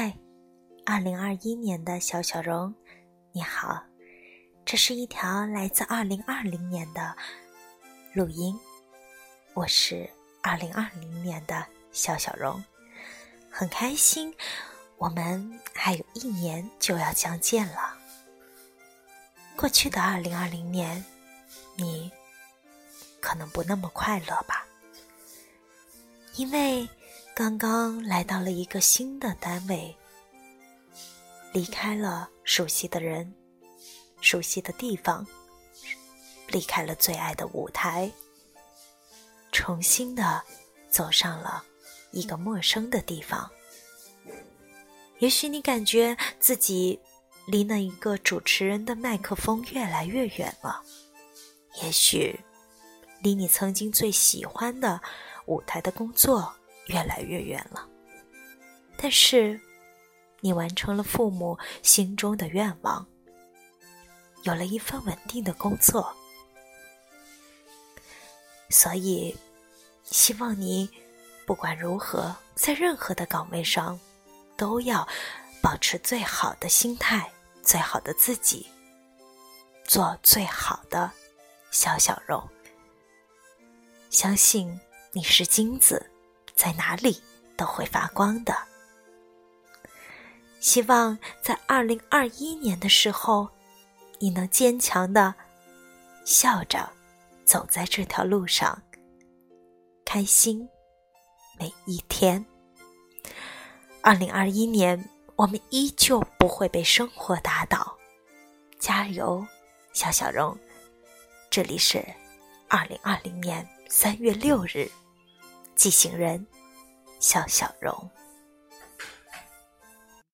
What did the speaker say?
嗨，二零二一年的小小荣，你好，这是一条来自二零二零年的录音，我是二零二零年的小小荣，很开心，我们还有一年就要相见了。过去的二零二零年，你可能不那么快乐吧，因为。刚刚来到了一个新的单位，离开了熟悉的人、熟悉的地方，离开了最爱的舞台，重新的走上了一个陌生的地方。也许你感觉自己离那一个主持人的麦克风越来越远了，也许离你曾经最喜欢的舞台的工作。越来越远了，但是你完成了父母心中的愿望，有了一份稳定的工作，所以希望你不管如何，在任何的岗位上，都要保持最好的心态，最好的自己，做最好的小小肉。相信你是金子。在哪里都会发光的。希望在二零二一年的时候，你能坚强的笑着走在这条路上，开心每一天。二零二一年，我们依旧不会被生活打倒，加油，小小荣！这里是二零二零年三月六日。寄行人，笑笑容。